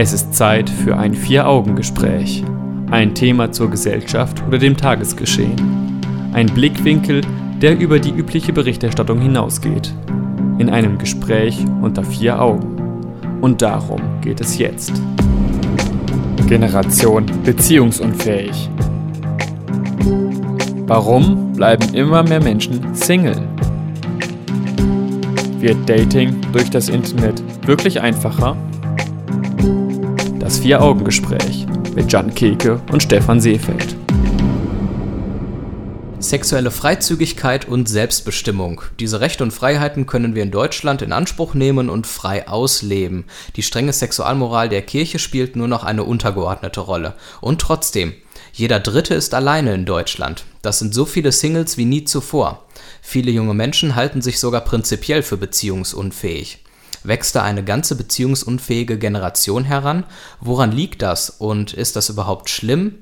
Es ist Zeit für ein Vier-Augen-Gespräch. Ein Thema zur Gesellschaft oder dem Tagesgeschehen. Ein Blickwinkel, der über die übliche Berichterstattung hinausgeht. In einem Gespräch unter vier Augen. Und darum geht es jetzt. Generation beziehungsunfähig. Warum bleiben immer mehr Menschen Single? Wird Dating durch das Internet wirklich einfacher? Das Vier-Augen-Gespräch mit Jan Keke und Stefan Seefeld. Sexuelle Freizügigkeit und Selbstbestimmung. Diese Rechte und Freiheiten können wir in Deutschland in Anspruch nehmen und frei ausleben. Die strenge Sexualmoral der Kirche spielt nur noch eine untergeordnete Rolle. Und trotzdem, jeder Dritte ist alleine in Deutschland. Das sind so viele Singles wie nie zuvor. Viele junge Menschen halten sich sogar prinzipiell für beziehungsunfähig. Wächst da eine ganze beziehungsunfähige Generation heran? Woran liegt das und ist das überhaupt schlimm?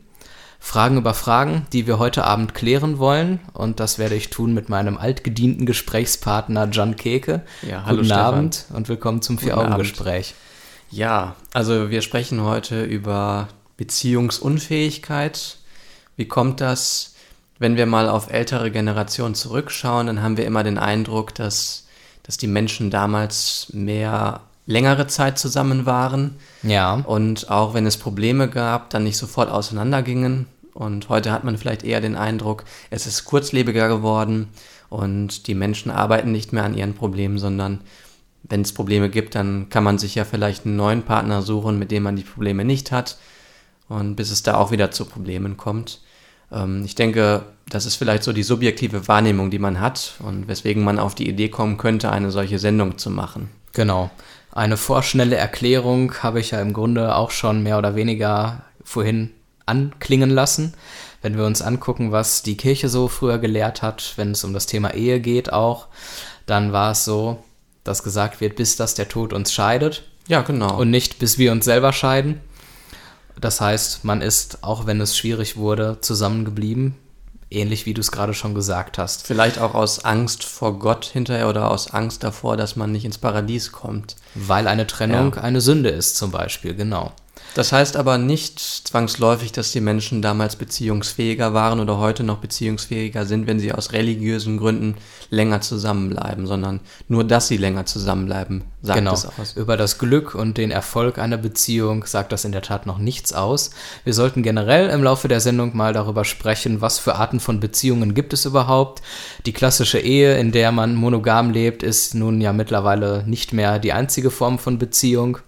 Fragen über Fragen, die wir heute Abend klären wollen. Und das werde ich tun mit meinem altgedienten Gesprächspartner John Keke. Ja, hallo Guten Stefan. Abend und willkommen zum Vier-Augen-Gespräch. Ja, also wir sprechen heute über Beziehungsunfähigkeit. Wie kommt das? Wenn wir mal auf ältere Generationen zurückschauen, dann haben wir immer den Eindruck, dass, dass die Menschen damals mehr längere Zeit zusammen waren Ja, und auch wenn es Probleme gab, dann nicht sofort auseinandergingen. Und heute hat man vielleicht eher den Eindruck, es ist kurzlebiger geworden und die Menschen arbeiten nicht mehr an ihren Problemen, sondern wenn es Probleme gibt, dann kann man sich ja vielleicht einen neuen Partner suchen, mit dem man die Probleme nicht hat. Und bis es da auch wieder zu Problemen kommt. Ähm, ich denke, das ist vielleicht so die subjektive Wahrnehmung, die man hat und weswegen man auf die Idee kommen könnte, eine solche Sendung zu machen. genau. Eine vorschnelle Erklärung habe ich ja im Grunde auch schon mehr oder weniger vorhin anklingen lassen. Wenn wir uns angucken, was die Kirche so früher gelehrt hat, wenn es um das Thema Ehe geht auch, dann war es so, dass gesagt wird, bis dass der Tod uns scheidet Ja, genau. und nicht bis wir uns selber scheiden. Das heißt, man ist, auch wenn es schwierig wurde, zusammengeblieben, ähnlich wie du es gerade schon gesagt hast. Vielleicht auch aus Angst vor Gott hinterher oder aus Angst davor, dass man nicht ins Paradies kommt. Weil eine Trennung Ja. eine Sünde ist, zum Beispiel, genau. Das heißt aber nicht zwangsläufig, dass die Menschen damals beziehungsfähiger waren oder heute noch beziehungsfähiger sind, wenn sie aus religiösen Gründen länger zusammenbleiben, sondern nur, dass sie länger zusammenbleiben, sagt genau. es aus. Über das Glück und den Erfolg einer Beziehung sagt das in der Tat noch nichts aus. Wir sollten generell im Laufe der Sendung mal darüber sprechen, was für Arten von Beziehungen gibt es überhaupt. Die klassische Ehe, in der man monogam lebt, ist nun ja mittlerweile nicht mehr die einzige Form von Beziehung.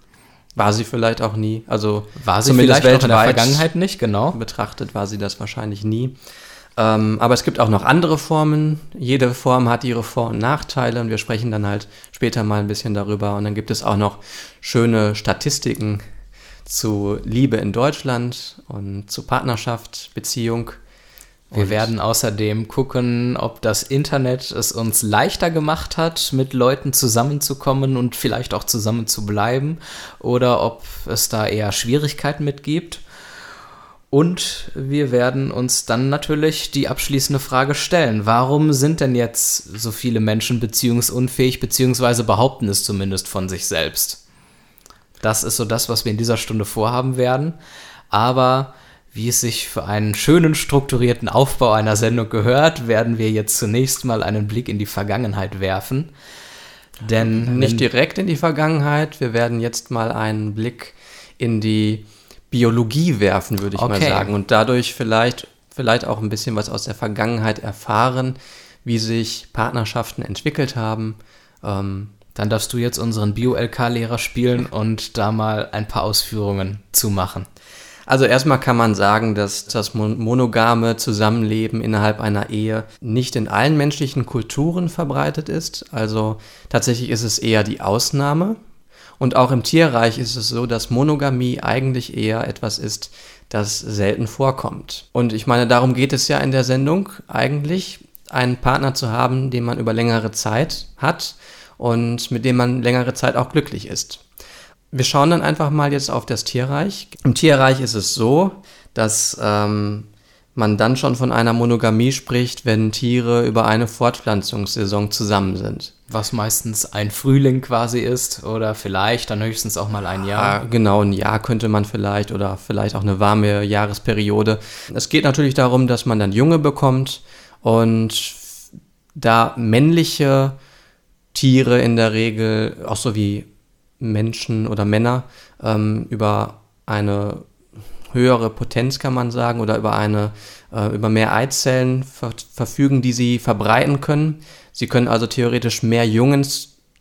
War sie vielleicht auch nie. Also War sie zumindest vielleicht auch in der Vergangenheit nicht, genau. betrachtet war sie das wahrscheinlich nie. Ähm, aber es gibt auch noch andere Formen. Jede Form hat ihre Vor- und Nachteile und wir sprechen dann halt später mal ein bisschen darüber. Und dann gibt es auch noch schöne Statistiken zu Liebe in Deutschland und zu Partnerschaft, Beziehung. Wir Und- werden außerdem gucken, ob das Internet es uns leichter gemacht hat, mit Leuten zusammenzukommen und vielleicht auch zusammen zu bleiben, oder ob es da eher Schwierigkeiten mit gibt. Und wir werden uns dann natürlich die abschließende Frage stellen. Warum sind denn jetzt so viele Menschen beziehungsunfähig, beziehungsweise behaupten es zumindest von sich selbst? Das ist so das, was wir in dieser Stunde vorhaben werden. Aber wie es sich für einen schönen strukturierten Aufbau einer Sendung gehört, werden wir jetzt zunächst mal einen Blick in die Vergangenheit werfen. Denn Nicht wenn- direkt in die Vergangenheit. Wir werden jetzt mal einen Blick in die Biologie werfen, würde ich mal Okay. sagen. Und dadurch vielleicht, vielleicht auch ein bisschen was aus der Vergangenheit erfahren, wie sich Partnerschaften entwickelt haben. Ähm, dann darfst du jetzt unseren Bio-LK-Lehrer spielen und da mal ein paar Ausführungen zu machen. Also erstmal kann man sagen, dass das mon- monogame Zusammenleben innerhalb einer Ehe nicht in allen menschlichen Kulturen verbreitet ist. Also tatsächlich ist es eher die Ausnahme. Und auch im Tierreich ist es so, dass Monogamie eigentlich eher etwas ist, das selten vorkommt. Und ich meine, darum geht es ja in der Sendung eigentlich, einen Partner zu haben, den man über längere Zeit hat und mit dem man längere Zeit auch glücklich ist. Wir schauen dann einfach mal jetzt auf das Tierreich. Im Tierreich ist es so, dass ähm, man dann schon von einer Monogamie spricht, wenn Tiere über eine Fortpflanzungssaison zusammen sind. Was meistens ein Frühling quasi ist oder vielleicht dann höchstens auch mal ein Jahr. Ja, genau, ein Jahr könnte man vielleicht oder vielleicht auch eine warme Jahresperiode. Es geht natürlich darum, dass man dann Junge bekommt und da männliche Tiere in der Regel, auch so wie Menschen oder Männer, ähm, über eine höhere Potenz, kann man sagen, oder über eine, äh, über mehr Eizellen ver verfügen, die sie verbreiten können. Sie können also theoretisch mehr Jungen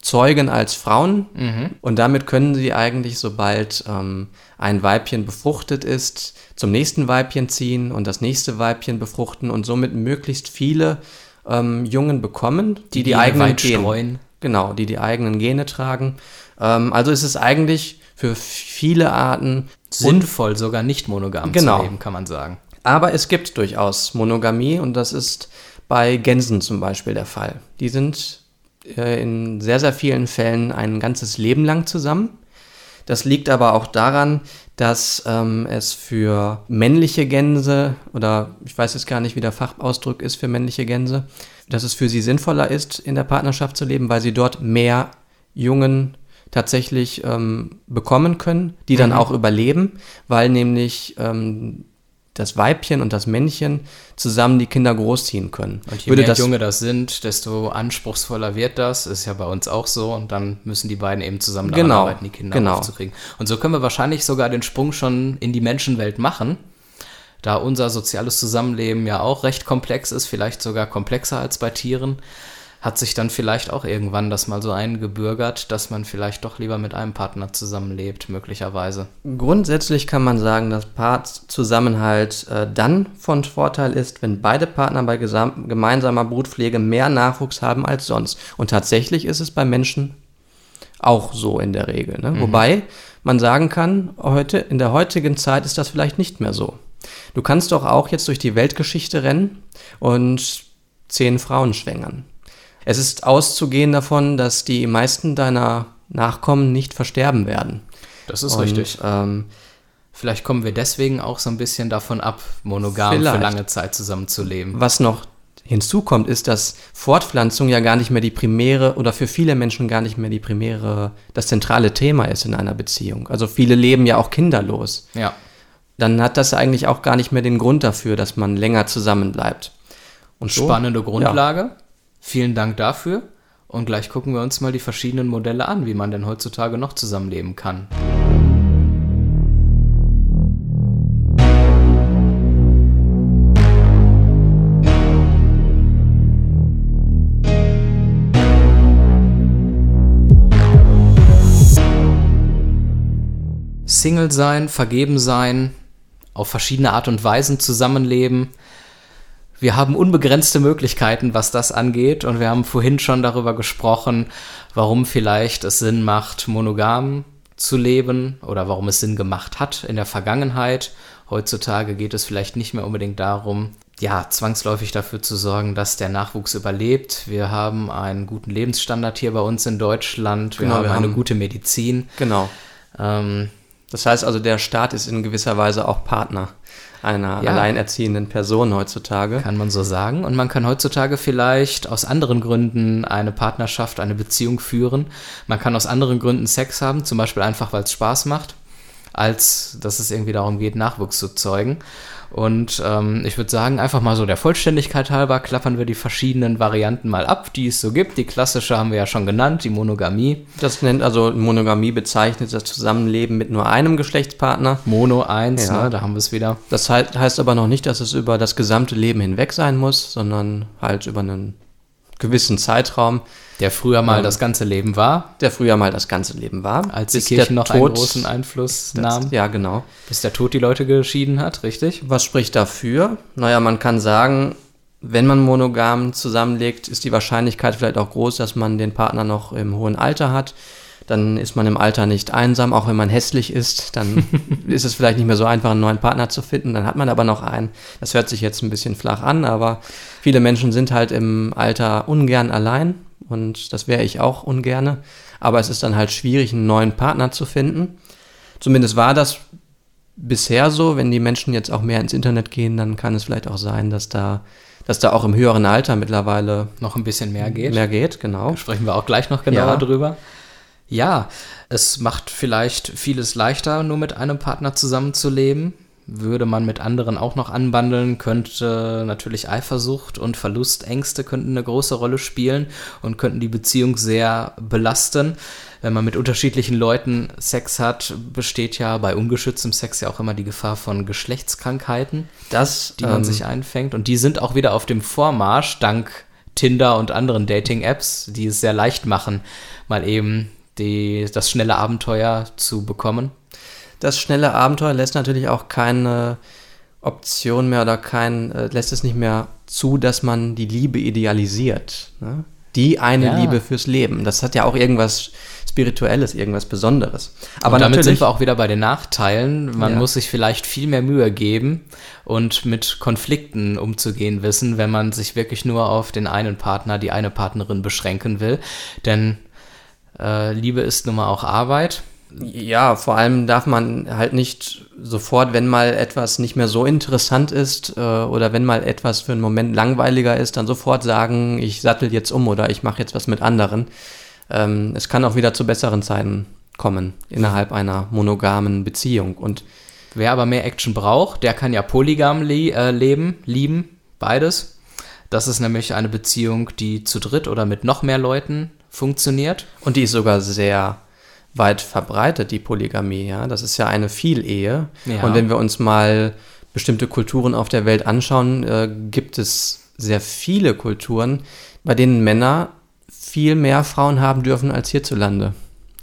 zeugen als Frauen mhm. und damit können sie eigentlich, sobald ähm, ein Weibchen befruchtet ist, zum nächsten Weibchen ziehen und das nächste Weibchen befruchten und somit möglichst viele ähm, Jungen bekommen, die die, die eigenen Gene, genau, die die eigenen Gene tragen. Ähm, also ist es eigentlich für viele Arten sinnvoll, sogar nicht monogam genau. zu leben, kann man sagen. Aber es gibt durchaus Monogamie und das ist bei Gänsen zum Beispiel der Fall. Die sind äh, in sehr, sehr vielen Fällen ein ganzes Leben lang zusammen. Das liegt aber auch daran, dass ähm, es für männliche Gänse oder ich weiß jetzt gar nicht, wie der Fachausdruck ist für männliche Gänse, dass es für sie sinnvoller ist, in der Partnerschaft zu leben, weil sie dort mehr Jungen tatsächlich ähm, bekommen können, die dann mhm. auch überleben, weil nämlich ähm, das Weibchen und das Männchen zusammen die Kinder großziehen können. Und je Würde mehr das, Junge das sind, desto anspruchsvoller wird das. Ist ja bei uns auch so. Und dann müssen die beiden eben zusammen daran genau, arbeiten, die Kinder genau. aufzukriegen. Und so können wir wahrscheinlich sogar den Sprung schon in die Menschenwelt machen. Da unser soziales Zusammenleben ja auch recht komplex ist, vielleicht sogar komplexer als bei Tieren hat sich dann vielleicht auch irgendwann das mal so eingebürgert, dass man vielleicht doch lieber mit einem Partner zusammenlebt, möglicherweise. Grundsätzlich kann man sagen, dass Paarzusammenhalt äh, dann von Vorteil ist, wenn beide Partner bei gemeinsamer Brutpflege mehr Nachwuchs haben als sonst. Und tatsächlich ist es bei Menschen auch so in der Regel. Ne? Mhm. Wobei man sagen kann, heute, in der heutigen Zeit ist das vielleicht nicht mehr so. Du kannst doch auch jetzt durch die Weltgeschichte rennen und zehn Frauen schwängern. Es ist auszugehen davon, dass die meisten deiner Nachkommen nicht versterben werden. Das ist Und, richtig. Ähm, Vielleicht kommen wir deswegen auch so ein bisschen davon ab, monogam vielleicht. für lange Zeit zusammenzuleben. Was noch hinzukommt, ist, dass Fortpflanzung ja gar nicht mehr die primäre oder für viele Menschen gar nicht mehr die primäre, das zentrale Thema ist in einer Beziehung. Also viele leben ja auch kinderlos. Ja. Dann hat das eigentlich auch gar nicht mehr den Grund dafür, dass man länger zusammenbleibt. Und so, Spannende Grundlage. Ja. Vielen Dank dafür und gleich gucken wir uns mal die verschiedenen Modelle an, wie man denn heutzutage noch zusammenleben kann. Single sein, vergeben sein, auf verschiedene Art und Weisen zusammenleben – wir haben unbegrenzte Möglichkeiten, was das angeht. Und wir haben vorhin schon darüber gesprochen, warum vielleicht es Sinn macht, monogam zu leben oder warum es Sinn gemacht hat in der Vergangenheit. Heutzutage geht es vielleicht nicht mehr unbedingt darum, ja, zwangsläufig dafür zu sorgen, dass der Nachwuchs überlebt. Wir haben einen guten Lebensstandard hier bei uns in Deutschland. Wir genau, haben wir eine haben, gute Medizin. Genau. Ähm, das heißt also, der Staat ist in gewisser Weise auch Partner einer ja. alleinerziehenden Person heutzutage. Kann man so sagen. Und man kann heutzutage vielleicht aus anderen Gründen eine Partnerschaft, eine Beziehung führen. Man kann aus anderen Gründen Sex haben, zum Beispiel einfach, weil es Spaß macht, als dass es irgendwie darum geht, Nachwuchs zu zeugen. Und ähm, ich würde sagen, einfach mal so der Vollständigkeit halber klappern wir die verschiedenen Varianten mal ab, die es so gibt. Die klassische haben wir ja schon genannt, die Monogamie. Das nennt also Monogamie bezeichnet das Zusammenleben mit nur einem Geschlechtspartner. Mono 1, ja. ne, da haben wir es wieder. Das heißt, heißt aber noch nicht, dass es über das gesamte Leben hinweg sein muss, sondern halt über einen gewissen Zeitraum. Der früher mal ähm, das ganze Leben war. Der früher mal das ganze Leben war. Als die Kirche noch Tod, einen großen Einfluss das, nahm. Ja, genau. Bis der Tod die Leute geschieden hat, richtig? Was spricht dafür? Naja, man kann sagen, wenn man monogam zusammenlegt, ist die Wahrscheinlichkeit vielleicht auch groß, dass man den Partner noch im hohen Alter hat. Dann ist man im Alter nicht einsam, auch wenn man hässlich ist. Dann ist es vielleicht nicht mehr so einfach, einen neuen Partner zu finden. Dann hat man aber noch einen. Das hört sich jetzt ein bisschen flach an, aber viele Menschen sind halt im Alter ungern allein und das wäre ich auch ungerne. Aber es ist dann halt schwierig, einen neuen Partner zu finden. Zumindest war das bisher so. Wenn die Menschen jetzt auch mehr ins Internet gehen, dann kann es vielleicht auch sein, dass da, dass da auch im höheren Alter mittlerweile noch ein bisschen mehr geht. Mehr geht, genau. Da sprechen wir auch gleich noch genauer ja. drüber. Ja, es macht vielleicht vieles leichter, nur mit einem Partner zusammenzuleben würde man mit anderen auch noch anbandeln, könnte natürlich Eifersucht und Verlustängste könnten eine große Rolle spielen und könnten die Beziehung sehr belasten. Wenn man mit unterschiedlichen Leuten Sex hat, besteht ja bei ungeschütztem Sex ja auch immer die Gefahr von Geschlechtskrankheiten, das, die man ähm, sich einfängt. Und die sind auch wieder auf dem Vormarsch, dank Tinder und anderen Dating-Apps, die es sehr leicht machen, mal eben die, das schnelle Abenteuer zu bekommen das schnelle Abenteuer lässt natürlich auch keine Option mehr oder kein, äh, lässt es nicht mehr zu, dass man die Liebe idealisiert. Ne? Die eine ja. Liebe fürs Leben. Das hat ja auch irgendwas Spirituelles, irgendwas Besonderes. Aber und damit sind wir auch wieder bei den Nachteilen. Man ja. muss sich vielleicht viel mehr Mühe geben und mit Konflikten umzugehen wissen, wenn man sich wirklich nur auf den einen Partner, die eine Partnerin beschränken will. Denn äh, Liebe ist nun mal auch Arbeit. Ja, vor allem darf man halt nicht sofort, wenn mal etwas nicht mehr so interessant ist äh, oder wenn mal etwas für einen Moment langweiliger ist, dann sofort sagen, ich sattel jetzt um oder ich mache jetzt was mit anderen. Ähm, es kann auch wieder zu besseren Zeiten kommen innerhalb einer monogamen Beziehung. Und wer aber mehr Action braucht, der kann ja polygam le äh, leben, lieben, beides. Das ist nämlich eine Beziehung, die zu dritt oder mit noch mehr Leuten funktioniert. Und die ist sogar sehr weit verbreitet, die Polygamie. Ja? Das ist ja eine Vielehe. Ja. Und wenn wir uns mal bestimmte Kulturen auf der Welt anschauen, äh, gibt es sehr viele Kulturen, bei denen Männer viel mehr Frauen haben dürfen als hierzulande.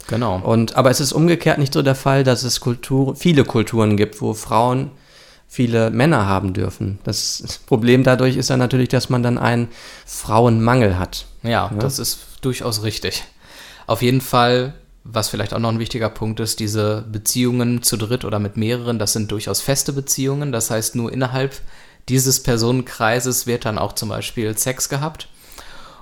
Genau. Und, aber es ist umgekehrt nicht so der Fall, dass es Kultur, viele Kulturen gibt, wo Frauen viele Männer haben dürfen. Das Problem dadurch ist dann natürlich, dass man dann einen Frauenmangel hat. Ja, ja, das ist durchaus richtig. Auf jeden Fall was vielleicht auch noch ein wichtiger Punkt ist, diese Beziehungen zu dritt oder mit mehreren, das sind durchaus feste Beziehungen. Das heißt, nur innerhalb dieses Personenkreises wird dann auch zum Beispiel Sex gehabt.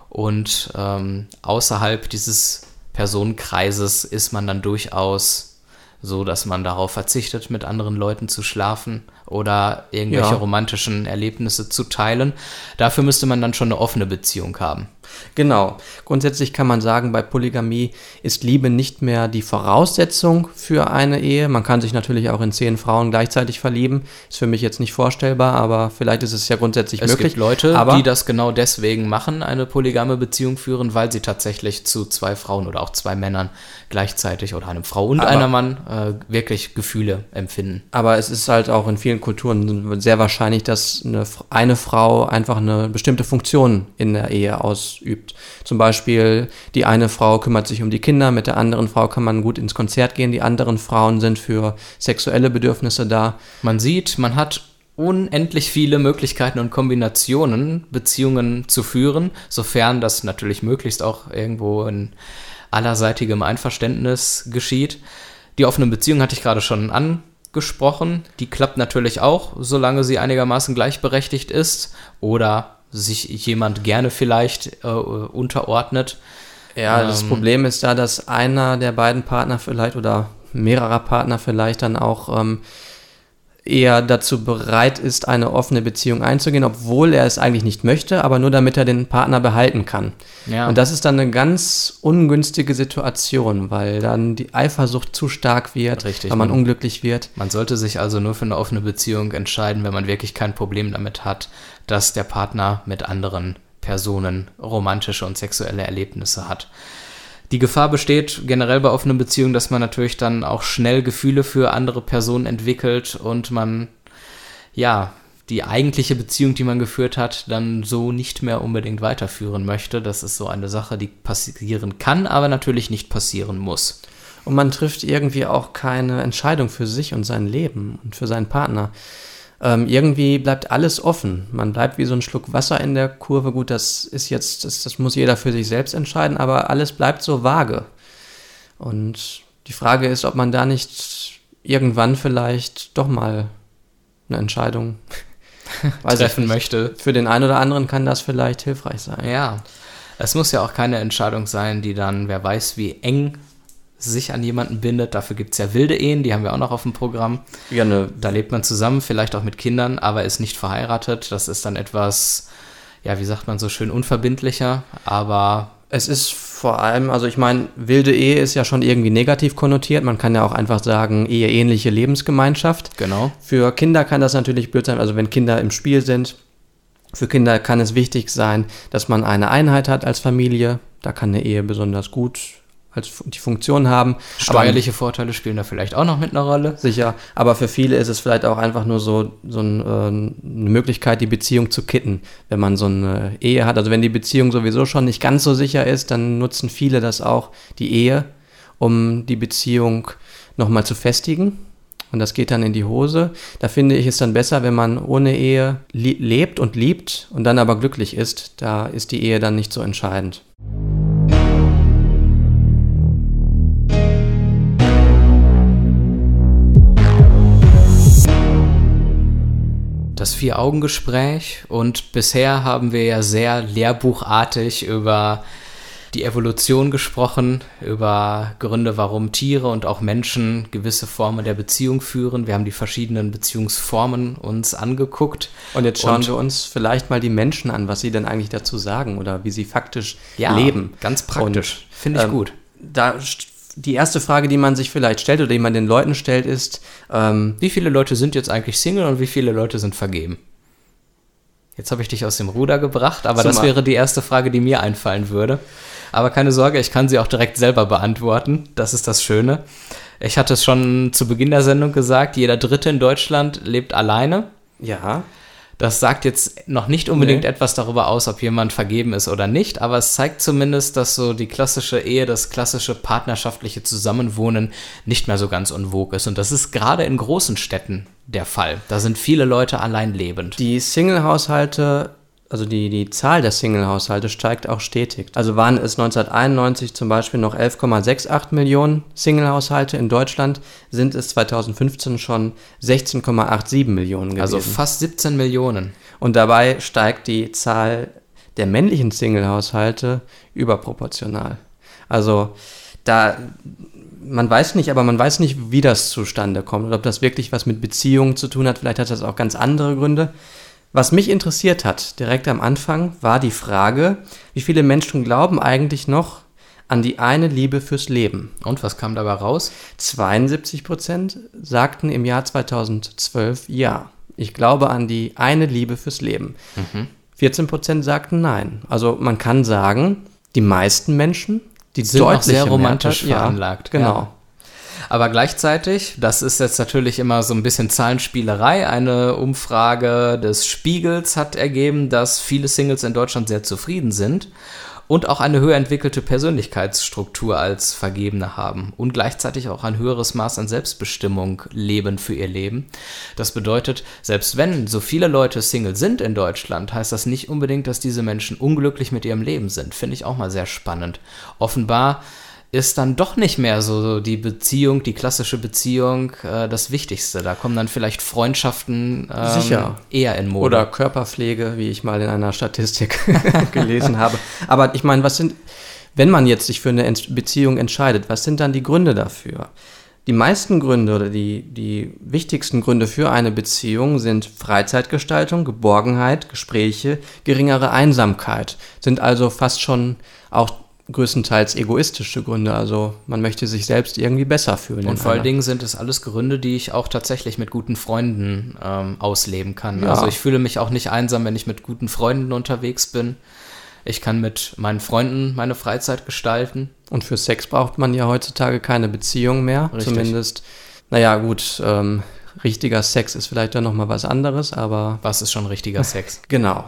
Und ähm, außerhalb dieses Personenkreises ist man dann durchaus so, dass man darauf verzichtet, mit anderen Leuten zu schlafen oder irgendwelche ja. romantischen Erlebnisse zu teilen. Dafür müsste man dann schon eine offene Beziehung haben. Genau. Grundsätzlich kann man sagen, bei Polygamie ist Liebe nicht mehr die Voraussetzung für eine Ehe. Man kann sich natürlich auch in zehn Frauen gleichzeitig verlieben. Ist für mich jetzt nicht vorstellbar, aber vielleicht ist es ja grundsätzlich es möglich. Es gibt Leute, aber die das genau deswegen machen, eine polygame Beziehung führen, weil sie tatsächlich zu zwei Frauen oder auch zwei Männern gleichzeitig oder einem Frau und aber, einer Mann äh, wirklich Gefühle empfinden. Aber es ist halt auch in vielen Kulturen sehr wahrscheinlich, dass eine, eine Frau einfach eine bestimmte Funktion in der Ehe ausübt. Zum Beispiel die eine Frau kümmert sich um die Kinder, mit der anderen Frau kann man gut ins Konzert gehen, die anderen Frauen sind für sexuelle Bedürfnisse da. Man sieht, man hat unendlich viele Möglichkeiten und Kombinationen, Beziehungen zu führen, sofern das natürlich möglichst auch irgendwo in allerseitigem Einverständnis geschieht. Die offene Beziehung hatte ich gerade schon an gesprochen. Die klappt natürlich auch, solange sie einigermaßen gleichberechtigt ist oder sich jemand gerne vielleicht äh, unterordnet. Ja, ähm, das Problem ist da, dass einer der beiden Partner vielleicht oder mehrerer Partner vielleicht dann auch ähm, eher dazu bereit ist, eine offene Beziehung einzugehen, obwohl er es eigentlich nicht möchte, aber nur damit er den Partner behalten kann. Ja. Und das ist dann eine ganz ungünstige Situation, weil dann die Eifersucht zu stark wird, Richtig, weil man, man unglücklich wird. Man sollte sich also nur für eine offene Beziehung entscheiden, wenn man wirklich kein Problem damit hat, dass der Partner mit anderen Personen romantische und sexuelle Erlebnisse hat. Die Gefahr besteht generell bei offenen Beziehungen, dass man natürlich dann auch schnell Gefühle für andere Personen entwickelt und man, ja, die eigentliche Beziehung, die man geführt hat, dann so nicht mehr unbedingt weiterführen möchte. Das ist so eine Sache, die passieren kann, aber natürlich nicht passieren muss. Und man trifft irgendwie auch keine Entscheidung für sich und sein Leben und für seinen Partner ähm, irgendwie bleibt alles offen. Man bleibt wie so ein Schluck Wasser in der Kurve. Gut, das ist jetzt, das, das muss jeder für sich selbst entscheiden, aber alles bleibt so vage. Und die Frage ist, ob man da nicht irgendwann vielleicht doch mal eine Entscheidung treffen möchte. Für den einen oder anderen kann das vielleicht hilfreich sein. Ja, es muss ja auch keine Entscheidung sein, die dann, wer weiß, wie eng sich an jemanden bindet. Dafür gibt es ja wilde Ehen, die haben wir auch noch auf dem Programm. Ja, ne, Da lebt man zusammen, vielleicht auch mit Kindern, aber ist nicht verheiratet. Das ist dann etwas, ja, wie sagt man so schön, unverbindlicher, aber Es ist vor allem, also ich meine, wilde Ehe ist ja schon irgendwie negativ konnotiert. Man kann ja auch einfach sagen, eheähnliche Lebensgemeinschaft. genau. Für Kinder kann das natürlich blöd sein, also wenn Kinder im Spiel sind. Für Kinder kann es wichtig sein, dass man eine Einheit hat als Familie. Da kann eine Ehe besonders gut als Fu- die Funktion haben. Steuerliche Vorteile spielen da vielleicht auch noch mit einer Rolle. Sicher, aber für viele ist es vielleicht auch einfach nur so, so ein, äh, eine Möglichkeit, die Beziehung zu kitten, wenn man so eine Ehe hat. Also wenn die Beziehung sowieso schon nicht ganz so sicher ist, dann nutzen viele das auch, die Ehe, um die Beziehung nochmal zu festigen. Und das geht dann in die Hose. Da finde ich es dann besser, wenn man ohne Ehe lebt und liebt und dann aber glücklich ist. Da ist die Ehe dann nicht so entscheidend. Das Vier-Augen-Gespräch und bisher haben wir ja sehr lehrbuchartig über die Evolution gesprochen, über Gründe, warum Tiere und auch Menschen gewisse Formen der Beziehung führen. Wir haben die verschiedenen Beziehungsformen uns angeguckt. Und jetzt schauen Und- wir uns vielleicht mal die Menschen an, was sie denn eigentlich dazu sagen oder wie sie faktisch Ja, leben. ganz praktisch. Finde ich ähm, gut. Da die erste Frage, die man sich vielleicht stellt oder die man den Leuten stellt, ist, ähm, Wie viele Leute sind jetzt eigentlich Single und wie viele Leute sind vergeben? Jetzt habe ich dich aus dem Ruder gebracht, aber das Zumal- wäre die erste Frage, die mir einfallen würde. Aber keine Sorge, ich kann sie auch direkt selber beantworten. Das ist das Schöne. Ich hatte es schon zu Beginn der Sendung gesagt, jeder Dritte in Deutschland lebt alleine. ja, Das sagt jetzt noch nicht unbedingt Nee. etwas darüber aus, ob jemand vergeben ist oder nicht, aber es zeigt zumindest, dass so die klassische Ehe, das klassische partnerschaftliche Zusammenwohnen nicht mehr so ganz vogue ist. Und das ist gerade in großen Städten der Fall. Da sind viele Leute allein lebend. die Single-Haushalte, also die, die Zahl der Single-Haushalte steigt auch stetig. Also waren es 1991 zum Beispiel noch 11,68 Millionen Single-Haushalte in Deutschland, sind es 2015 schon 16,87 Millionen gewesen. Also fast 17 Millionen. Und dabei steigt die Zahl der männlichen Single-Haushalte überproportional. Also da, man weiß nicht, aber man weiß nicht, wie das zustande kommt oder ob das wirklich was mit Beziehungen zu tun hat. Vielleicht hat das auch ganz andere Gründe. Was mich interessiert hat, direkt am Anfang, war die Frage, wie viele Menschen glauben eigentlich noch an die eine Liebe fürs Leben? Und was kam dabei raus? 72 Prozent sagten im Jahr 2012 ja. Ich glaube an die eine Liebe fürs Leben. 14 Prozent sagten nein. Also man kann sagen, die meisten Menschen, die Sind noch deutliche sehr romantisch Mehrheit- veranlagt, Ja, genau. ja. Aber gleichzeitig, das ist jetzt natürlich immer so ein bisschen Zahlenspielerei, eine Umfrage des Spiegels hat ergeben, dass viele Singles in Deutschland sehr zufrieden sind und auch eine höher entwickelte Persönlichkeitsstruktur als Vergebene haben und gleichzeitig auch ein höheres Maß an Selbstbestimmung leben für ihr Leben. Das bedeutet, selbst wenn so viele Leute Single sind in Deutschland, heißt das nicht unbedingt, dass diese Menschen unglücklich mit ihrem Leben sind. Finde ich auch mal sehr spannend. Offenbar ist dann doch nicht mehr so die Beziehung, die klassische Beziehung, äh, das Wichtigste. Da kommen dann vielleicht Freundschaften ähm, Sicher. eher in Mode. Oder Körperpflege, wie ich mal in einer Statistik gelesen habe. Aber ich meine, was sind, wenn man jetzt sich für eine Beziehung entscheidet, was sind dann die Gründe dafür? Die meisten Gründe oder die, die wichtigsten Gründe für eine Beziehung sind Freizeitgestaltung, Geborgenheit, Gespräche, geringere Einsamkeit. Sind also fast schon auch größtenteils egoistische Gründe. Also man möchte sich selbst irgendwie besser fühlen. Und vor allen Dingen sind es alles Gründe, die ich auch tatsächlich mit guten Freunden ähm, ausleben kann. Ja. Also ich fühle mich auch nicht einsam, wenn ich mit guten Freunden unterwegs bin. Ich kann mit meinen Freunden meine Freizeit gestalten. Und für Sex braucht man ja heutzutage keine Beziehung mehr. Richtig. Zumindest, naja, gut, ähm, richtiger Sex ist vielleicht dann nochmal was anderes, aber Was ist schon richtiger Sex? genau.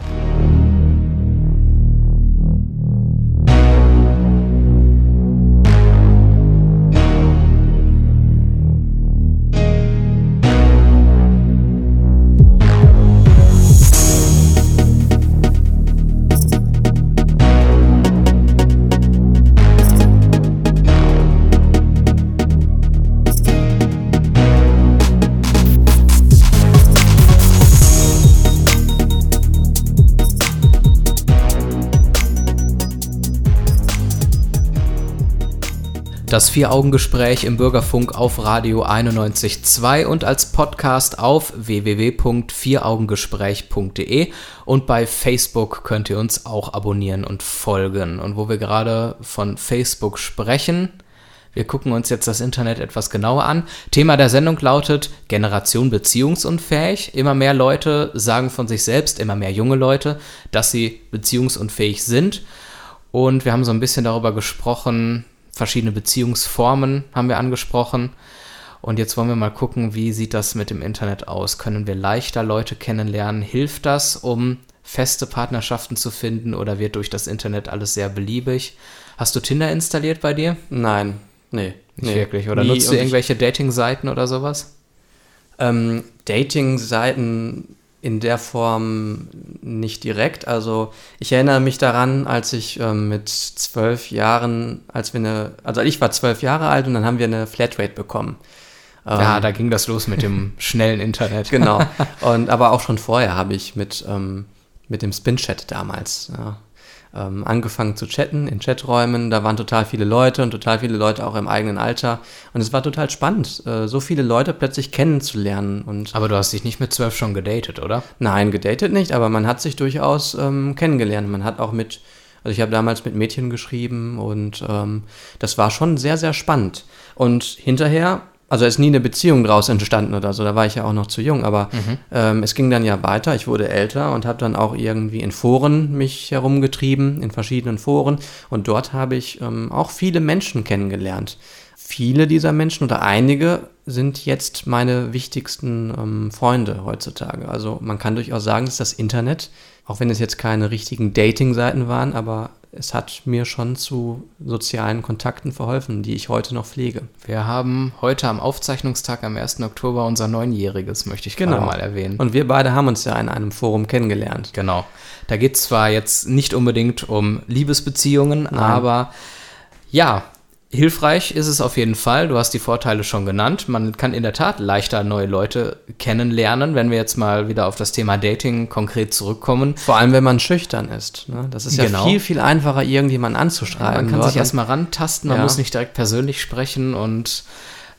Das Vier-Augen-Gespräch im Bürgerfunk auf Radio 91.2 und als Podcast auf www.vieraugengespräch.de und bei Facebook könnt ihr uns auch abonnieren und folgen. Und wo wir gerade von Facebook sprechen, wir gucken uns jetzt das Internet etwas genauer an. Thema der Sendung lautet Generation beziehungsunfähig. Immer mehr Leute sagen von sich selbst, immer mehr junge Leute, dass sie beziehungsunfähig sind. Und wir haben so ein bisschen darüber gesprochen, verschiedene Beziehungsformen haben wir angesprochen. Und jetzt wollen wir mal gucken, wie sieht das mit dem Internet aus? Können wir leichter Leute kennenlernen? Hilft das, um feste Partnerschaften zu finden oder wird durch das Internet alles sehr beliebig? Hast du Tinder installiert bei dir? Nein, nee. Nicht nee. wirklich. Oder nutzt du irgendwelche Dating-Seiten oder sowas? Ähm, Dating-Seiten in der Form nicht direkt. Also ich erinnere mich daran, als ich ähm, mit zwölf Jahren, als wir eine, also ich war zwölf Jahre alt und dann haben wir eine Flatrate bekommen. Ähm, ja, da ging das los mit dem schnellen Internet. genau. Und aber auch schon vorher habe ich mit, ähm, mit dem Spin-Chat damals ja, ähm, angefangen zu chatten in Chaträumen. Da waren total viele Leute und total viele Leute auch im eigenen Alter. Und es war total spannend, äh, so viele Leute plötzlich kennenzulernen. Und Aber du hast dich nicht mit zwölf schon gedatet, oder? Nein, gedatet nicht, aber man hat sich durchaus ähm, kennengelernt. Man hat auch mit, also ich habe damals mit Mädchen geschrieben und ähm, das war schon sehr, sehr spannend. Und hinterher, also ist nie eine Beziehung draus entstanden oder so, da war ich ja auch noch zu jung, aber ähm, es ging dann ja weiter. Ich wurde älter und habe dann auch irgendwie in Foren mich herumgetrieben, in verschiedenen Foren und dort habe ich ähm, auch viele Menschen kennengelernt. Viele dieser Menschen oder einige sind jetzt meine wichtigsten ähm, Freunde heutzutage. Also man kann durchaus sagen, dass das Internet, auch wenn es jetzt keine richtigen Dating-Seiten waren, aber es hat mir schon zu sozialen Kontakten verholfen, die ich heute noch pflege. Wir haben heute am Aufzeichnungstag am 1. Oktober unser Neunjähriges, möchte ich Genau. gerade mal erwähnen. Und wir beide haben uns ja in einem Forum kennengelernt. Genau. Da geht es zwar jetzt nicht unbedingt um Liebesbeziehungen, aber ja, hilfreich ist es auf jeden Fall. Du hast die Vorteile schon genannt. Man kann in der Tat leichter neue Leute kennenlernen, wenn wir jetzt mal wieder auf das Thema Dating konkret zurückkommen. Vor allem, wenn man schüchtern ist. Ne? Das ist ja Genau. viel, viel einfacher, irgendjemanden anzuschreiben. Man kann dort. sich erstmal rantasten, man Ja. muss nicht direkt persönlich sprechen und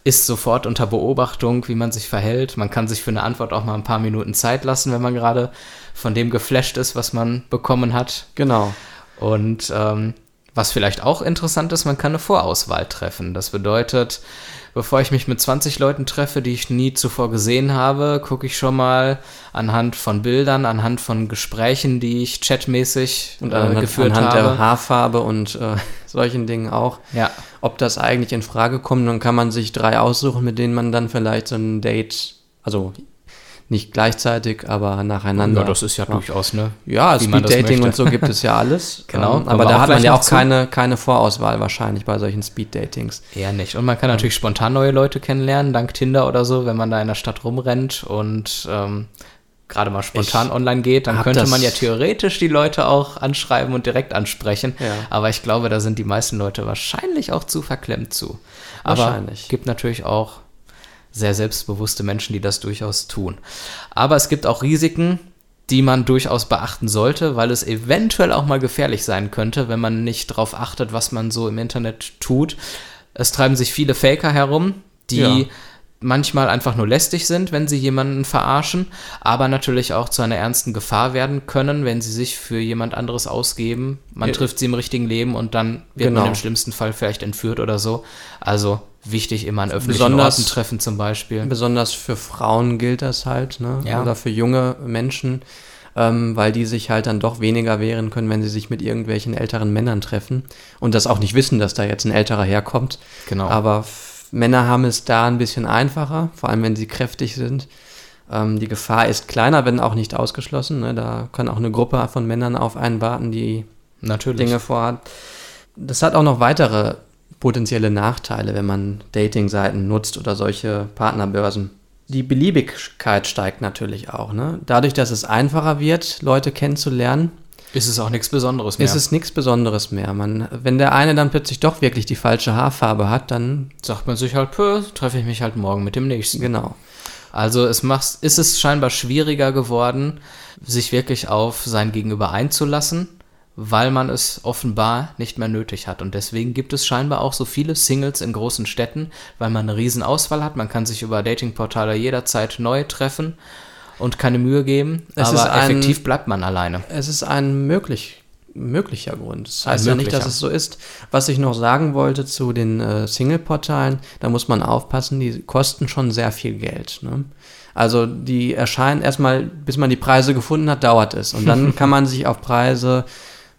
ist sofort unter Beobachtung, wie man sich verhält. Man kann sich für eine Antwort auch mal ein paar Minuten Zeit lassen, wenn man gerade von dem geflasht ist, was man bekommen hat. Genau. Und ähm, was vielleicht auch interessant ist, man kann eine Vorauswahl treffen. Das bedeutet, bevor ich mich mit 20 Leuten treffe, die ich nie zuvor gesehen habe, gucke ich schon mal anhand von Bildern, anhand von Gesprächen, die ich chatmäßig Und äh, anhand, geführt anhand habe. der Haarfarbe und äh, solchen Dingen auch. ja, ob das eigentlich in Frage kommt, dann kann man sich drei aussuchen, mit denen man dann vielleicht so ein Date, also nicht gleichzeitig, aber nacheinander. ja, das ist ja, durchaus, ne? ja, Speeddating und so gibt es ja alles. Genau, Ähm, aber da hat man ja auch zu. keine, keine Vorauswahl wahrscheinlich bei solchen Speeddatings. Eher nicht. Und man kann natürlich spontan neue Leute kennenlernen, dank Tinder oder so, wenn man da in der Stadt rumrennt und ähm, gerade mal spontan Ich online geht, dann könnte man ja theoretisch die Leute auch anschreiben und direkt ansprechen. Ja. Aber ich glaube, da sind die meisten Leute wahrscheinlich auch zu verklemmt zu. Aber Wahrscheinlich. gibt natürlich auch sehr selbstbewusste Menschen, die das durchaus tun. Aber es gibt auch Risiken, die man durchaus beachten sollte, weil es eventuell auch mal gefährlich sein könnte, wenn man nicht darauf achtet, was man so im Internet tut. Es treiben sich viele Faker herum, die Ja. manchmal einfach nur lästig sind, wenn sie jemanden verarschen, aber natürlich auch zu einer ernsten Gefahr werden können, wenn sie sich für jemand anderes ausgeben. Man Ja. trifft sie im richtigen Leben und dann wird Genau. man im schlimmsten Fall vielleicht entführt oder so. Also wichtig, immer an öffentlichen Besonders- Orten treffen zum Beispiel. Besonders für Frauen gilt das halt, ne? Ja. Oder für junge Menschen, ähm, weil die sich halt dann doch weniger wehren können, wenn sie sich mit irgendwelchen älteren Männern treffen und das auch nicht wissen, dass da jetzt ein älterer herkommt. Genau. Aber Männer haben es da ein bisschen einfacher, vor allem wenn sie kräftig sind. Ähm, die Gefahr ist kleiner, wenn auch nicht ausgeschlossen. Ne? Da kann auch eine Gruppe von Männern auf einen warten, die Natürlich. Dinge vorhat. Das hat auch noch weitere potenzielle Nachteile, wenn man Dating-Seiten nutzt oder solche Partnerbörsen. Die Beliebigkeit steigt natürlich auch. Ne? Dadurch, dass es einfacher wird, Leute kennenzulernen, Ist es auch nichts Besonderes mehr. ist es nichts Besonderes mehr. Man, wenn der eine dann plötzlich doch wirklich die falsche Haarfarbe hat, dann Sagt man sich halt, treffe ich mich halt morgen mit dem nächsten. genau. Also es macht, ist es scheinbar schwieriger geworden, sich wirklich auf sein Gegenüber einzulassen, weil man es offenbar nicht mehr nötig hat. Und deswegen gibt es scheinbar auch so viele Singles in großen Städten, weil man eine riesen Auswahl hat. Man kann sich über Datingportale jederzeit neu treffen und keine Mühe geben. Es aber ist ein- effektiv bleibt man alleine. Es ist ein möglich, möglicher Grund. Das heißt ja nicht, dass es so ist. Was ich noch sagen wollte zu den äh, Single-Portalen, da muss man aufpassen, die kosten schon sehr viel Geld. Ne? Also die erscheinen erstmal, bis man die Preise gefunden hat, dauert es. Und dann kann man sich auf Preise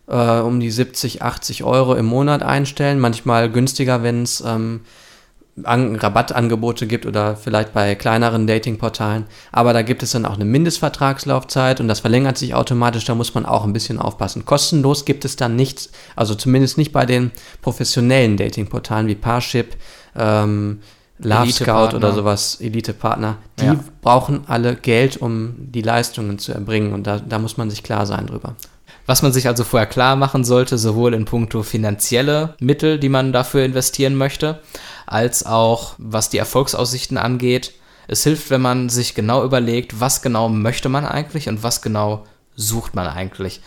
äh, um die 70, 80 Euro im Monat einstellen. Manchmal günstiger, wenn es ähm, an, Rabattangebote gibt oder vielleicht bei kleineren Datingportalen. Aber da gibt es dann auch eine Mindestvertragslaufzeit und das verlängert sich automatisch. Da muss man auch ein bisschen aufpassen. Kostenlos gibt es dann nichts, also zumindest nicht bei den professionellen Datingportalen wie Parship, ähm, Love Scout oder sowas, Elite-Partner. Die Ja. brauchen alle Geld, um die Leistungen zu erbringen und da, da muss man sich klar sein drüber. Was man sich also vorher klar machen sollte, sowohl in puncto finanzielle Mittel, die man dafür investieren möchte, als auch was die Erfolgsaussichten angeht. Es hilft, wenn man sich genau überlegt, was genau möchte man eigentlich und was genau sucht man eigentlich.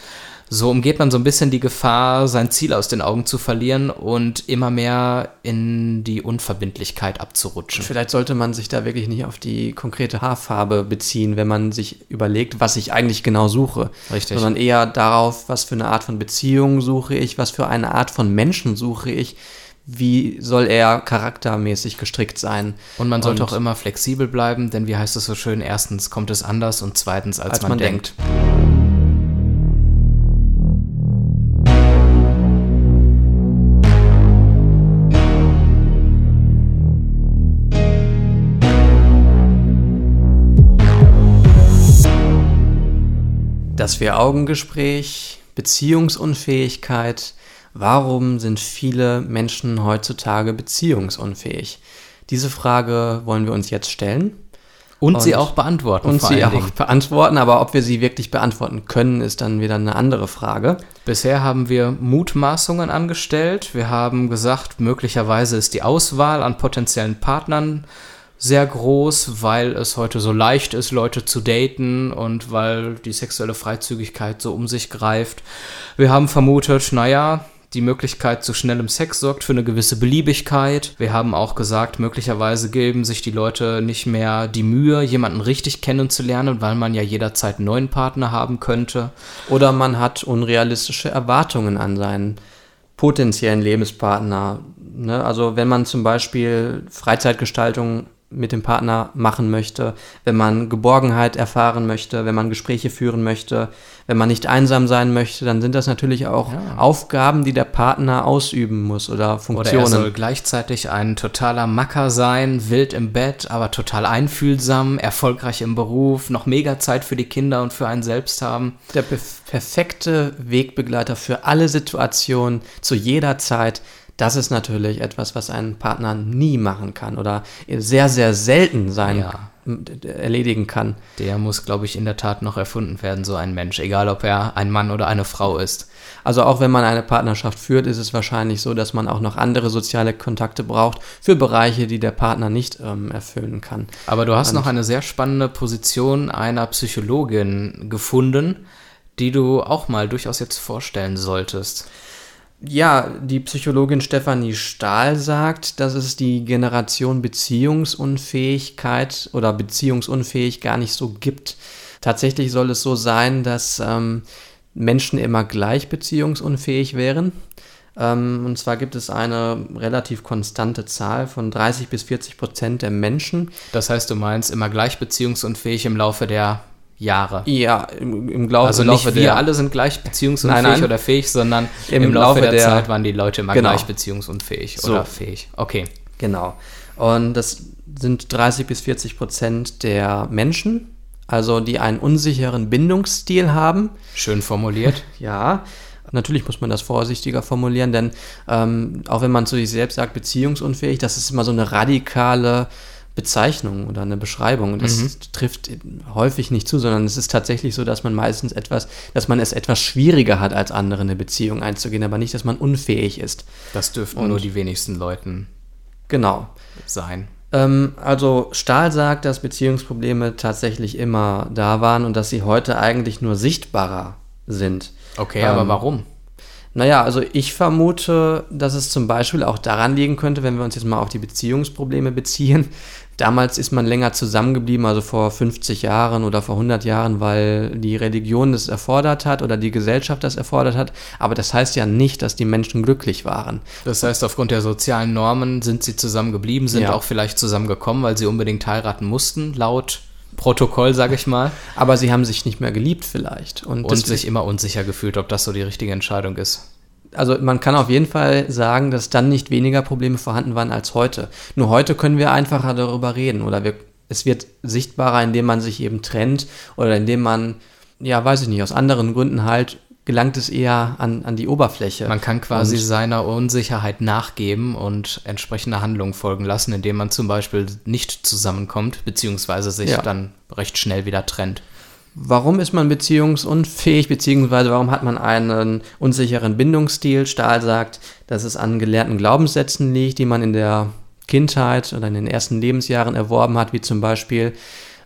So umgeht man so ein bisschen die Gefahr, sein Ziel aus den Augen zu verlieren und immer mehr in die Unverbindlichkeit abzurutschen. Vielleicht sollte man sich da wirklich nicht auf die konkrete Haarfarbe beziehen, wenn man sich überlegt, was ich eigentlich genau suche. Richtig. Sondern eher darauf, was für eine Art von Beziehung suche ich, was für eine Art von Menschen suche ich, wie soll er charaktermäßig gestrickt sein. Und man sollte Und- auch immer flexibel bleiben, denn wie heißt es so schön, erstens kommt es anders und zweitens als, Als man, man denkt. Das Vier-Augen-Gespräch, Beziehungsunfähigkeit. Warum sind viele Menschen heutzutage beziehungsunfähig? Diese Frage wollen wir uns jetzt stellen Und, sie Und- auch beantworten und sie auch Dingen. beantworten, aber ob wir sie wirklich beantworten können, ist dann wieder eine andere Frage. Bisher haben wir Mutmaßungen angestellt. Wir haben gesagt, möglicherweise ist die Auswahl an potenziellen Partnern sehr groß, weil es heute so leicht ist, Leute zu daten und weil die sexuelle Freizügigkeit so um sich greift. Wir haben vermutet, naja, die Möglichkeit zu schnellem Sex sorgt für eine gewisse Beliebigkeit. Wir haben auch gesagt, möglicherweise geben sich die Leute nicht mehr die Mühe, jemanden richtig kennenzulernen, weil man ja jederzeit einen neuen Partner haben könnte. Oder man hat unrealistische Erwartungen an seinen potenziellen Lebenspartner. Ne? Also wenn man zum Beispiel Freizeitgestaltung mit dem Partner machen möchte, wenn man Geborgenheit erfahren möchte, wenn man Gespräche führen möchte, wenn man nicht einsam sein möchte, dann sind das natürlich auch Ja. Aufgaben, die der Partner ausüben muss oder Oder er Funktionen. soll gleichzeitig ein totaler Macker sein, wild im Bett, aber total einfühlsam, erfolgreich im Beruf, noch mega Zeit für die Kinder und für einen selbst haben. der perf- perfekte Wegbegleiter für alle Situationen zu jeder Zeit. Das ist natürlich etwas, was ein Partner nie machen kann oder sehr, sehr selten sein Ja. erledigen kann. Der muss, glaube ich, in der Tat noch erfunden werden, so ein Mensch, egal ob er ein Mann oder eine Frau ist. Also auch wenn man eine Partnerschaft führt, ist es wahrscheinlich so, dass man auch noch andere soziale Kontakte braucht für Bereiche, die der Partner nicht ähm, erfüllen kann. Aber du hast Und- noch eine sehr spannende Position einer Psychologin gefunden, die du auch mal durchaus jetzt vorstellen solltest. Ja, die Psychologin Stefanie Stahl sagt, dass es die Generation Beziehungsunfähigkeit oder beziehungsunfähig gar nicht so gibt. Tatsächlich soll es so sein, dass ähm, Menschen immer gleich beziehungsunfähig wären. Ähm, und zwar gibt es eine relativ konstante Zahl von 30 bis 40 Prozent der Menschen. Das heißt, du meinst immer gleich beziehungsunfähig im Laufe der Jahre. Ja, im, im Glau- Also nicht wir der, alle sind gleich beziehungsunfähig Nein, nein. oder fähig, sondern im, Im Laufe, Laufe der, der- Zeit waren die Leute immer Genau. gleich beziehungsunfähig So. oder fähig. Okay. Genau. Und das sind 30 bis 40 Prozent der Menschen, also die einen unsicheren Bindungsstil haben. Schön formuliert. Ja, natürlich muss man das vorsichtiger formulieren, denn ähm, auch wenn man zu sich selbst sagt, beziehungsunfähig, das ist immer so eine radikale Bezeichnung oder eine Beschreibung. Und das trifft häufig nicht zu, sondern es ist tatsächlich so, dass man meistens etwas, dass man es etwas schwieriger hat, als andere eine Beziehung einzugehen, aber nicht, dass man unfähig ist. Das dürften Und- nur die wenigsten Leuten Genau. sein. Ähm, also Stahl sagt, dass Beziehungsprobleme tatsächlich immer da waren und dass sie heute eigentlich nur sichtbarer sind. Okay, Ähm, aber warum? Naja, also ich vermute, dass es zum Beispiel auch daran liegen könnte, wenn wir uns jetzt mal auf die Beziehungsprobleme beziehen. Damals ist man länger zusammengeblieben, also vor 50 Jahren oder vor 100 Jahren, weil die Religion das erfordert hat oder die Gesellschaft das erfordert hat. Aber das heißt ja nicht, dass die Menschen glücklich waren. Das heißt, aufgrund der sozialen Normen sind sie zusammengeblieben, sind ja. auch vielleicht zusammengekommen, weil sie unbedingt heiraten mussten, laut Protokoll, sage ich mal. Aber sie haben sich nicht mehr geliebt vielleicht. Und, und sich immer unsicher gefühlt, ob das so die richtige Entscheidung ist. Also man kann auf jeden Fall sagen, dass dann nicht weniger Probleme vorhanden waren als heute. Nur heute können wir einfacher darüber reden oder wir, es wird sichtbarer, indem man sich eben trennt oder indem man, ja, weiß ich nicht, aus anderen Gründen halt gelangt es eher an, an die Oberfläche. Man kann quasi und seiner Unsicherheit nachgeben und entsprechende Handlungen folgen lassen, indem man zum Beispiel nicht zusammenkommt, beziehungsweise sich ja. dann recht schnell wieder trennt. Warum ist man beziehungsunfähig, beziehungsweise warum hat man einen unsicheren Bindungsstil? Stahl sagt, dass es an gelernten Glaubenssätzen liegt, die man in der Kindheit oder in den ersten Lebensjahren erworben hat, wie zum Beispiel,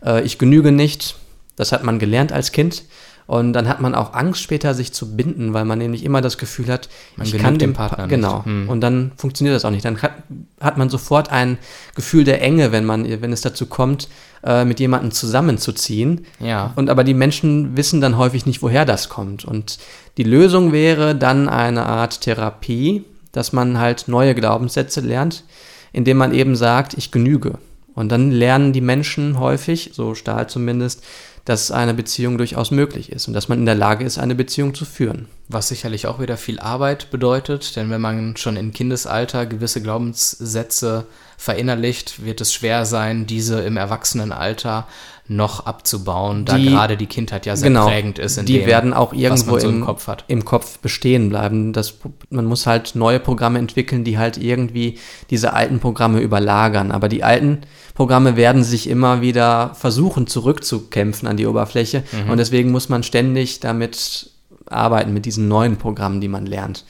äh, ich genüge nicht. Das hat man gelernt als Kind. Und dann hat man auch Angst später, sich zu binden, weil man nämlich immer das Gefühl hat, man ich kann dem Partner pa genau. Hm. Und dann funktioniert das auch nicht. Dann hat, hat man sofort ein Gefühl der Enge, wenn man, wenn es dazu kommt, äh, mit jemandem zusammenzuziehen. Ja. Und aber die Menschen wissen dann häufig nicht, woher das kommt. Und die Lösung wäre dann eine Art Therapie, dass man halt neue Glaubenssätze lernt, indem man eben sagt, ich genüge. Und dann lernen die Menschen häufig, so Stahl zumindest, dass eine Beziehung durchaus möglich ist und dass man in der Lage ist, eine Beziehung zu führen. Was sicherlich auch wieder viel Arbeit bedeutet, denn wenn man schon im Kindesalter gewisse Glaubenssätze verinnerlicht, wird es schwer sein, diese im Erwachsenenalter noch abzubauen, da gerade die Kindheit ja sehr genau, prägend ist. In die dem, werden auch irgendwo so im, im, Kopf im, Kopf bestehen bleiben. Das, man muss halt neue Programme entwickeln, die halt irgendwie diese alten Programme überlagern. Aber die alten Programme werden sich immer wieder versuchen zurückzukämpfen an die Oberfläche. Mhm. Und deswegen muss man ständig damit arbeiten, mit diesen neuen Programmen, die man lernt.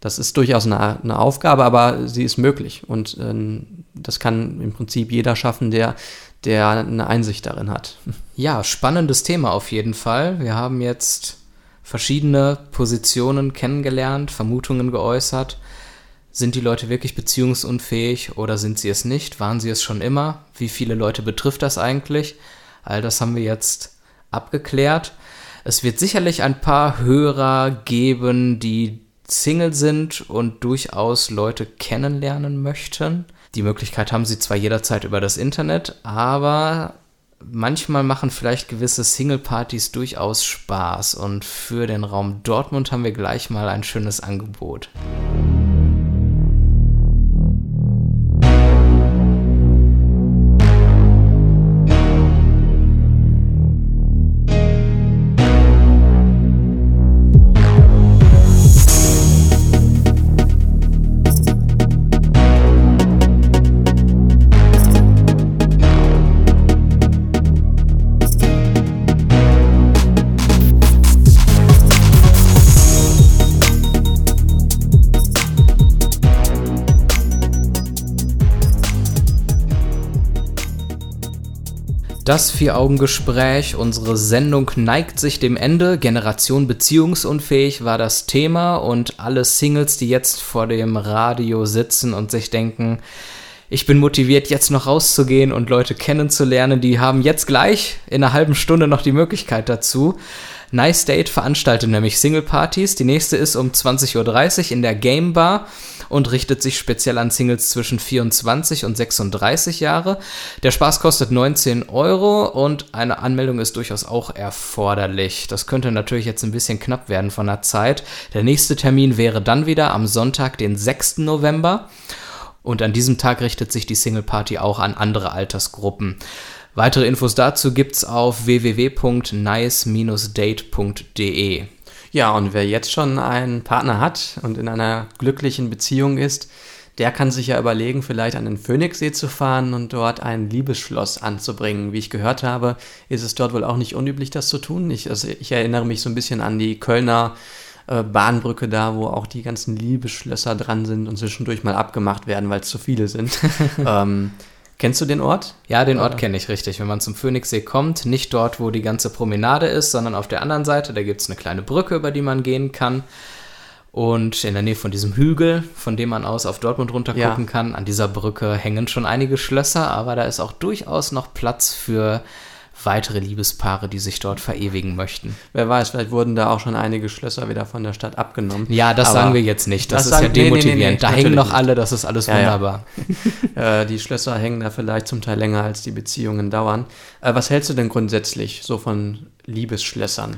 Das ist durchaus eine, eine Aufgabe, aber sie ist möglich. Und äh, das kann im Prinzip jeder schaffen, der der eine Einsicht darin hat. Ja, spannendes Thema auf jeden Fall. Wir haben jetzt verschiedene Positionen kennengelernt, Vermutungen geäußert. Sind die Leute wirklich beziehungsunfähig oder sind sie es nicht? Waren sie es schon immer? Wie viele Leute betrifft das eigentlich? All das haben wir jetzt abgeklärt. Es wird sicherlich ein paar Hörer geben, die Single sind und durchaus Leute kennenlernen möchten. Die Möglichkeit haben sie zwar jederzeit über das Internet, aber manchmal machen vielleicht gewisse Single-Partys durchaus Spaß und für den Raum Dortmund haben wir gleich mal ein schönes Angebot. Das Vier-Augen-Gespräch, unsere Sendung neigt sich dem Ende. Generation beziehungsunfähig war das Thema und alle Singles, die jetzt vor dem Radio sitzen und sich denken, ich bin motiviert, jetzt noch rauszugehen und Leute kennenzulernen, die haben jetzt gleich in einer halben Stunde noch die Möglichkeit dazu. Nice Date veranstaltet nämlich Single-Partys. Die nächste ist um 20.30 Uhr in der Game Bar und richtet sich speziell an Singles zwischen 24 und 36 Jahre. Der Spaß kostet 19 Euro und eine Anmeldung ist durchaus auch erforderlich. Das könnte natürlich jetzt ein bisschen knapp werden von der Zeit. Der nächste Termin wäre dann wieder am Sonntag, den 6. November. Und an diesem Tag richtet sich die Single Party auch an andere Altersgruppen. Weitere Infos dazu gibt's auf www.nice-date.de. Ja, und wer jetzt schon einen Partner hat und in einer glücklichen Beziehung ist, der kann sich ja überlegen, vielleicht an den Phoenixsee zu fahren und dort ein Liebesschloss anzubringen. Wie ich gehört habe, ist es dort wohl auch nicht unüblich, das zu tun. Ich, also ich erinnere mich so ein bisschen an die Kölner äh, Bahnbrücke da, wo auch die ganzen Liebesschlösser dran sind und zwischendurch mal abgemacht werden, weil es zu viele sind. ähm, Kennst du den Ort? Ja, den Ort kenne ich richtig. Wenn man zum Phoenixsee kommt, nicht dort, wo die ganze Promenade ist, sondern auf der anderen Seite, da gibt es eine kleine Brücke, über die man gehen kann. Und in der Nähe von diesem Hügel, von dem man aus auf Dortmund runter Ja. gucken kann, an dieser Brücke hängen schon einige Schlösser, aber da ist auch durchaus noch Platz für weitere Liebespaare, die sich dort verewigen möchten. Wer weiß, vielleicht wurden da auch schon einige Schlösser wieder von der Stadt abgenommen. Ja, das sagen wir jetzt nicht. Das, Das ist ja sagen- nee, nee, nee, demotivierend. da hängen noch alle, das ist alles Ja, ja. wunderbar. Äh, die Schlösser hängen da vielleicht zum Teil länger, als die Beziehungen dauern. Äh, was hältst du denn grundsätzlich so von Liebesschlössern?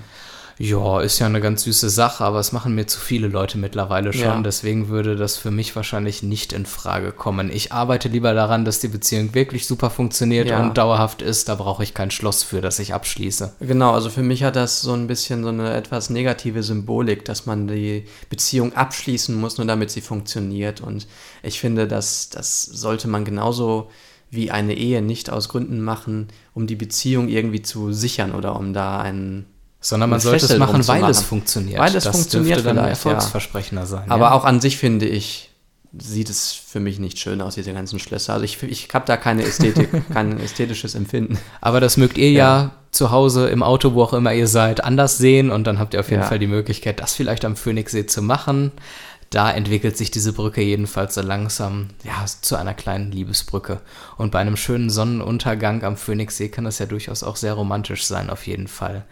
Ja, ist ja eine ganz süße Sache, aber es machen mir zu viele Leute mittlerweile schon. Ja. Deswegen würde das für mich wahrscheinlich nicht in Frage kommen. Ich arbeite lieber daran, dass die Beziehung wirklich super funktioniert Ja. und dauerhaft ist. Da brauche ich kein Schloss für, das ich abschließe. Genau, also für mich hat das so ein bisschen so eine etwas negative Symbolik, dass man die Beziehung abschließen muss, nur damit sie funktioniert. Und ich finde, dass das sollte man genauso wie eine Ehe nicht aus Gründen machen, um die Beziehung irgendwie zu sichern oder um da einen Sondern man sollte es machen, weil es machen. funktioniert. Weil es das funktioniert dürfte dann ein vielleicht, ja. Erfolgsversprechender sein. Aber ja. auch an sich finde ich, sieht es für mich nicht schön aus, diese ganzen Schlösser. Also ich, ich habe da keine Ästhetik, kein ästhetisches Empfinden. Aber das mögt ihr ja. zu Hause, im Auto, wo auch immer ihr seid, anders sehen und dann habt ihr auf jeden Ja. Fall die Möglichkeit, das vielleicht am Phoenixsee zu machen. Da entwickelt sich diese Brücke jedenfalls so langsam ja, zu einer kleinen Liebesbrücke. Und bei einem schönen Sonnenuntergang am Phoenixsee kann das ja durchaus auch sehr romantisch sein, auf jeden Fall.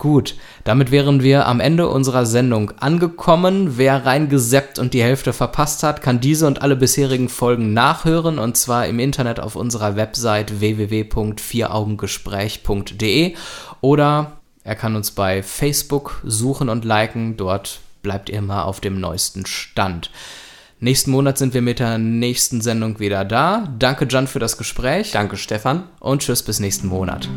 Gut, damit wären wir am Ende unserer Sendung angekommen. Wer reingeseppt und die Hälfte verpasst hat, kann diese und alle bisherigen Folgen nachhören und zwar im Internet auf unserer Website www.vieraugengespräch.de oder er kann uns bei Facebook suchen und liken. Dort bleibt ihr immer auf dem neuesten Stand. Nächsten Monat sind wir mit der nächsten Sendung wieder da. Danke, Jan, für das Gespräch Danke, Stefan. und tschüss bis nächsten Monat.